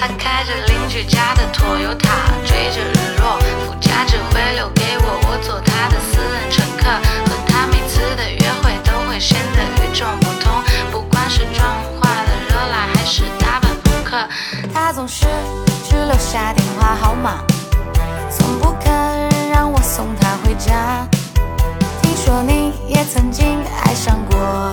他开着邻居家的 Toyota，追着日落，副驾只会留给我，我做他的私人乘客。和他每次的约会都会显得与众不同，不管是妆化的热辣，还是打扮朋克。他总是只留下电话号码，从不肯让我送他回家。听说你也曾经爱上过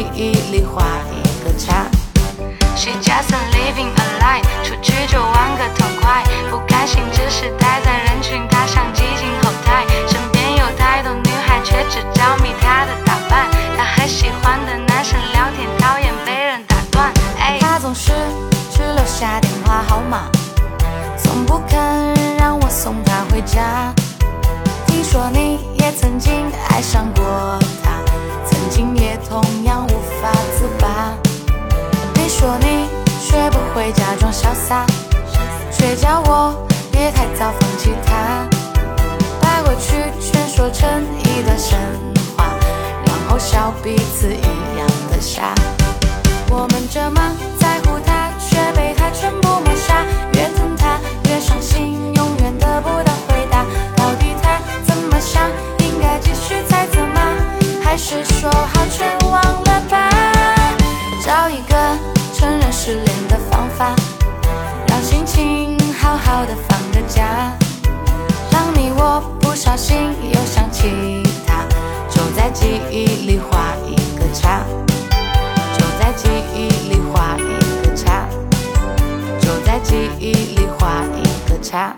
在记忆里画一个叉。She just living a lie，出去就玩个痛快，不开心只是待在人群，她想挤进后台，身边有太多女孩，却只着迷她的打扮。她和喜欢的男生聊天，讨厌被人打断。哎，她总是只留下电话号码，从不肯让我送她回家。听说你也曾经爱上过他，曾经也同样无法自拔。你说你学不会假装潇洒，却叫我别太早放弃他。把过去全说成一段神话，然后笑彼此一样的傻。失恋的方法，让心情好好的放个假。当你我不小心又想起他，就在记忆里画一个叉。就在记忆里画一个叉，就在记忆里画一个叉。